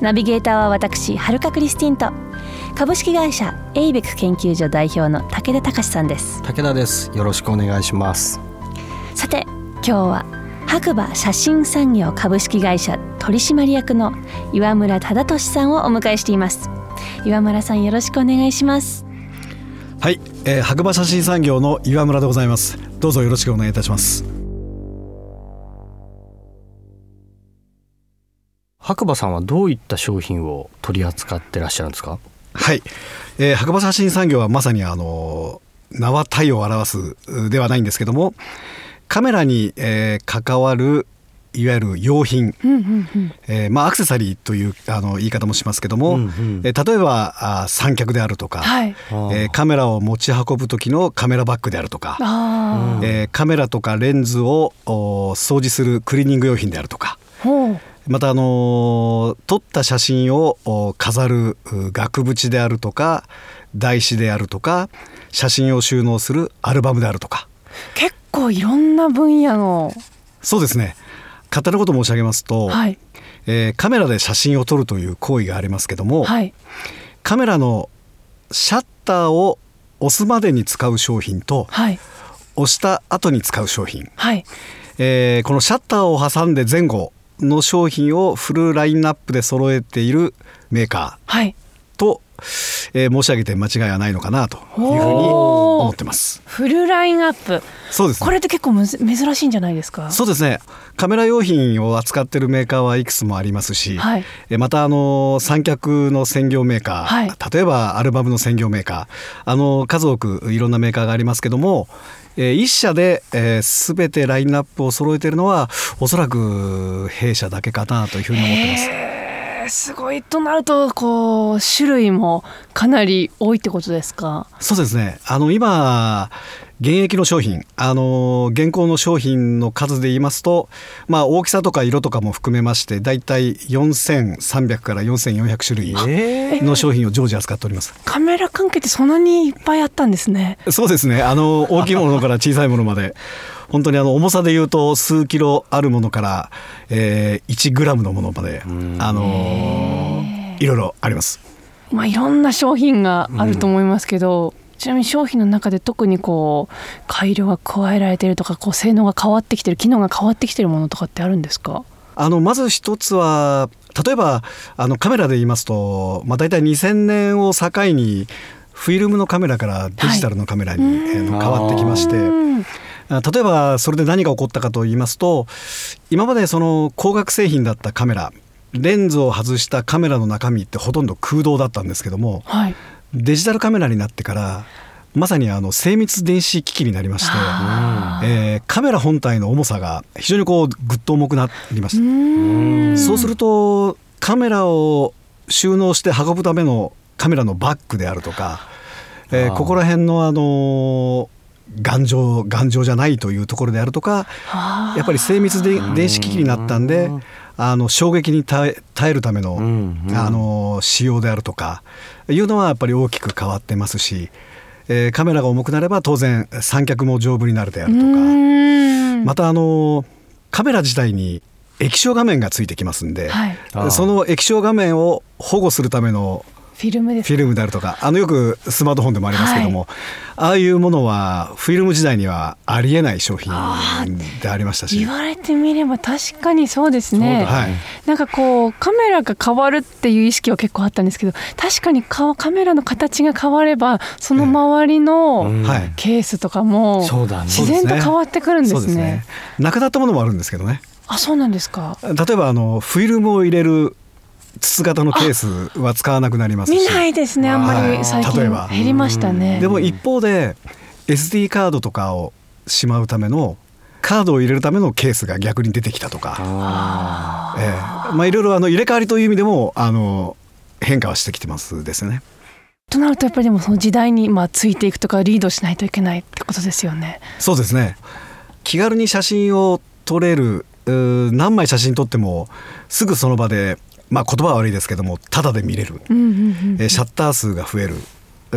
ナビゲーターは私はるかクリスティンと株式会社エイベック研究所代表の武田隆さんです。武田です。よろしくお願いします。さて今日は白馬写真産業株式会社取締役の岩村忠俊さんをお迎えしています。岩村さんよろしくお願いします。はい、えー、白馬写真産業の岩村でございます。どうぞよろしくお願いいたします白馬さんはどういった商品を取り扱ってらっしゃるんですか？はい、えー、白馬写真産業はまさにあの名は体を表すではないんですけどもカメラに、えー、関わるいわゆる用品、うんうんうん。えーまあ、アクセサリーというあの言い方もしますけども、うんうん。えー例えばあ三脚であるとか、はい。えーカメラを持ち運ぶ時のカメラバッグであるとか、あえーカメラとかレンズをお掃除するクリーニング用品であるとかあほうまたあのー撮った写真をお飾るう額縁であるとか台紙であるとか写真を収納するアルバムであるとか。結構いろんな分野のそうですね。簡単なこと申し上げますと、はい。えーカメラで写真を撮るという行為がありますけども、はい。カメラのシャッターを押すまでに使う商品とはい。押した後に使う商品、はい。えーこのシャッターを挟んで前後の商品をフルラインナップで揃えているメーカはい。ーと、えー申し上げて間違いはないのかなというふうに思ってます。フルラインアップ。そうですね。これって結構むず珍しいんじゃないですか？そうですね。カメラ用品を扱ってるメーカーはいくつもありますし、はい。えまたあの三脚の専業メーカー、はい。例えばアルバムの専業メーカーあの数多くいろんなメーカーがありますけども、えー一社で、えー、全てラインナップを揃えているのはおそらく弊社だけかなというふうに思ってます。へーすごい。となるとこう種類もかなり多いってことですか？そうですね。あの今現役の商品あの現行の商品の数で言いますと、まあ、大きさとか色とかも含めましてだいたい4300から4400種類えの商品を常時扱っております。カメラ関係ってそんなにいっぱいあったんですね。そうですね。あの大きいものから小さいものまで。本当にあの重さでいうと数キロあるものから、えー、1グラムのものまであのいろいろあります。まあいろんな商品があると思いますけど、ちなみに商品の中で特にこう改良が加えられてるとかこう性能が変わってきてる機能が変わってきてるものとかってあるんですか？あのまず一つは例えばあのカメラで言いますと、まあ、大体2000年を境にフィルムのカメラからデジタルのカメラに、えーの変わってきまして例えばそれで何が起こったかと言いますと今までその光学製品だったカメラレンズを外したカメラの中身ってほとんど空洞だったんですけどもはいデジタルカメラになってからまさにあの精密電子機器になりまして、あえーカメラ本体の重さが非常にこうぐっと重くなりました。うん。そうするとカメラを収納して運ぶためのカメラのバッグであるとか、えーここら辺のあのー頑丈頑丈じゃないというところであるとかやっぱり精密で電子機器になったんであの衝撃に耐え耐えるための、うんうん。あの仕様であるとかいうのはやっぱり大きく変わってますし、えーカメラが重くなれば当然三脚も丈夫になるであるとか。うん。またあのカメラ自体に液晶画面がついてきますんで、はい。その液晶画面を保護するためのフィルムです。フィルムであるとかあのよくスマートフォンでもありますけども、ああいうものはフィルム時代にはありえない商品でありましたし。言われてみれば確かにそうですね。はい。なんかこうカメラが変わるっていう意識は結構あったんですけど確かにかカメラの形が変わればその周りのケースとかも自然と変わってくるんですね。そうですね。なくなったものもあるんですけどね。あそうなんですか。例えばあのフィルムを入れる筒型のケースは使わなくなりますし見ないですねあんまはいり最近例えば減りましたね。でも一方で SD カードとかをしまうためのカードを入れるためのケースが逆に出てきたとか、あええまあいろいろあの入れ替わりという意味でもあの変化はしてきてますですね。となるとやっぱりでもその時代にまあついていくとかリードしないといけないってことですよね。そうですね気軽に写真を撮れる何枚写真撮ってもすぐその場で、まあ、言葉は悪いですけどもタダで見れる、うんうんうん、えシャッター数が増える。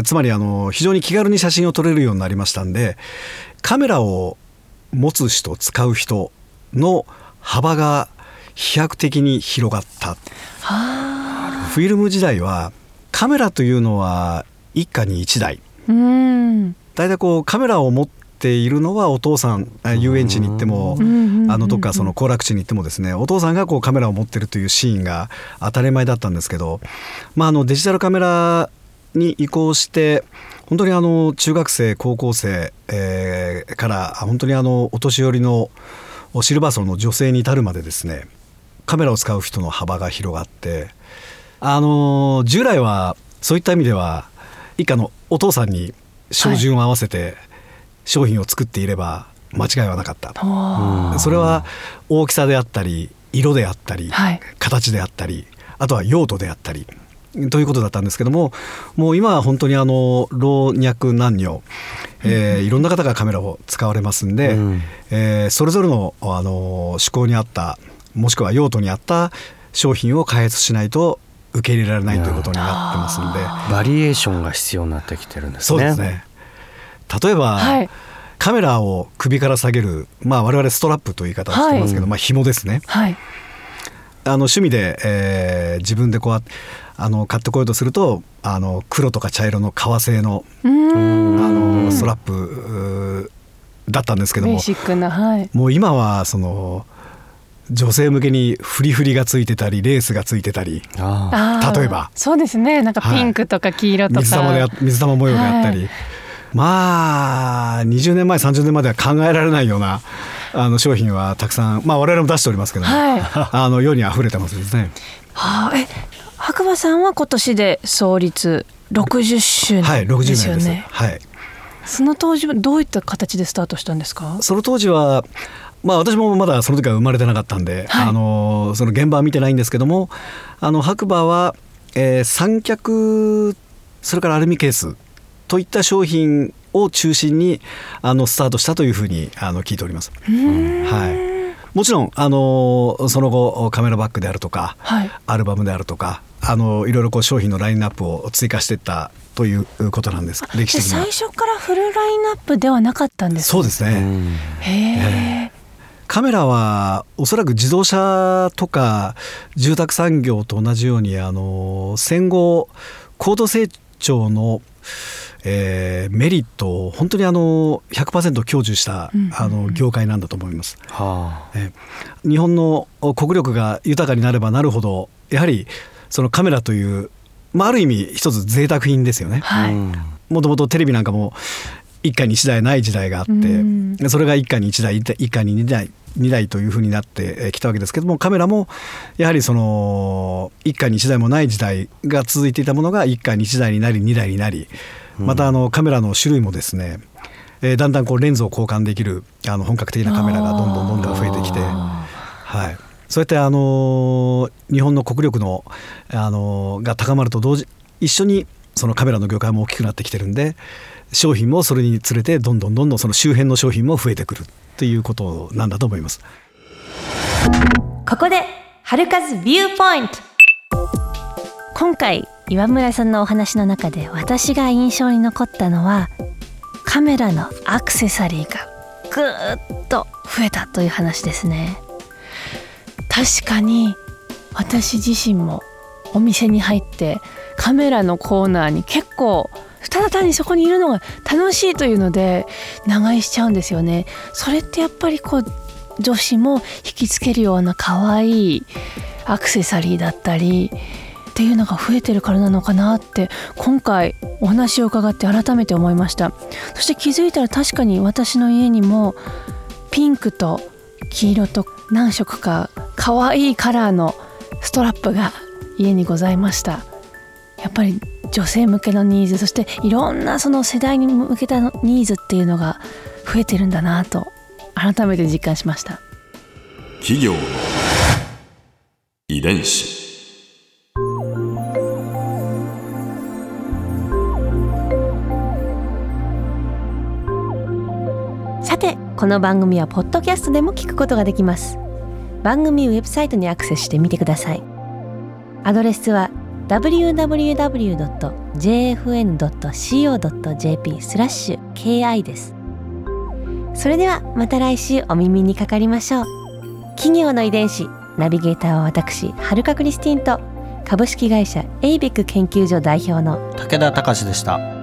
つまりあの非常に気軽に写真を撮れるようになりましたんでカメラを持つ人使う人の幅が飛躍的に広がった。フィルム時代はカメラというのは一家に一台。うん。大体こうカメラを持っているのはお父さんあ遊園地に行ってもあのどっかその行楽地に行ってもですねお父さんがこうカメラを持ってるというシーンが当たり前だったんですけど、まあ、あのデジタルカメラに移行して本当にあの中学生高校生、えーから本当にあのお年寄りのシルバー層の女性に至るまでですねカメラを使う人の幅が広がってあの従来はそういった意味では一家のお父さんに照準を合わせて商品を作っていれば間違いはなかった。それは大きさであったり色であったり、はい形であったりあとは用途であったりということだったんですけどももう今は本当にあの老若男女、えーいろんな方がカメラを使われますんで、うんえーそれぞれのあの趣向に合ったもしくは用途に合った商品を開発しないと受け入れられないということになってますんで。バリエーションが必要になってきてるんですね。そうですね。例えば、はい。カメラを首から下げる、まあ我々ストラップという言い方をしてますけど、はい。まあ紐ですね。はい。あの趣味で、えー自分でこうああの買ってこようとすると、あの黒とか茶色の革製のあのストラップだったんですけども、ベーシックなはい。もう今はその女性向けにフリフリがついてたりレースがついてたりああー。例えば。そうですね。なんかピンクとか黄色とか、水玉であ水玉模様であったり、はいまあ20年前30年までは考えられないようなあの商品はたくさんまあ我々も出しておりますけども、はいあの世に溢れてますですね。はあ、え白馬さんは今年で創立60周はい60年です年です。よね、はい。その当時はどういった形でスタートしたんですか？その当時はまあ私もまだその時は生まれてなかったんで、はいあのその現場は見てないんですけどもあの白馬は、えー三脚それからアルミケースといった商品を中心にあのスタートしたというふうにあの聞いております。はい、もちろんあのその後カメラバッグであるとか、はい。アルバムであるとかあのいろいろこう商品のラインナップを追加していったということなんです。歴史で的最。初からフルラインナップではなかったんですかそうですね、へえ。カメラはおそらく自動車とか住宅産業と同じようにあの戦後高度成長の、えーメリットを本当にあの100%享受したうん。あの業界なんだと思います。はえー日本の国力が豊かになればなるほどやはりそのカメラという、まあ、ある意味一つ贅沢品ですよね。あ、はい、うん。もともとテレビなんかも一家に一台ない時代があって、うん。それが一家に一台一家に二台二台というふうになってきたわけですけどもカメラもやはりその一家に一台もない時代が続いていたものが一家に一台になり二台になりまたあのカメラの種類もですね、えーだんだんこうレンズを交換できるあの本格的なカメラがどんどんどんどん増えてきて。あはい、そうやってあの日本の国力のあのが高まると同時一緒にそのカメラの業界も大きくなってきてるんで商品もそれにつれてどんどんどんどんその周辺の商品も増えてくるっていうことなんだと思います。ここで春風ビューポイント今回岩村さんのお話の中で私が印象に残ったのはカメラのアクセサリーがぐーっと増えたという話ですね。確かに私自身もお店に入ってカメラのコーナーに結構ただ単にそこにいるのが楽しいというので長居しちゃうんですよね。それってやっぱりこう女子も引きつけるような可愛いアクセサリーだったりっていうのが増えてるからなのかなって今回お話を伺って改めて思いました。そして気づいたら確かに私の家にもピンクと黄色と何色か可愛いカラーのストラップが 家にございました。やっぱり女性向けのニーズそしていろんなその世代に向けたニーズっていうのが増えてるんだなと改めて実感しました。企業の遺伝子。この番組はポッドキャストでも聞くことができます。番組ウェブサイトにアクセスしてみてください。アドレスは www.jfn.co.jp スラッシュ ki です。それではまた来週お耳にかかりましょう。企業の遺伝子ナビゲーターは私はるかクリスティンと株式会社エイベック研究所代表の武田隆でした。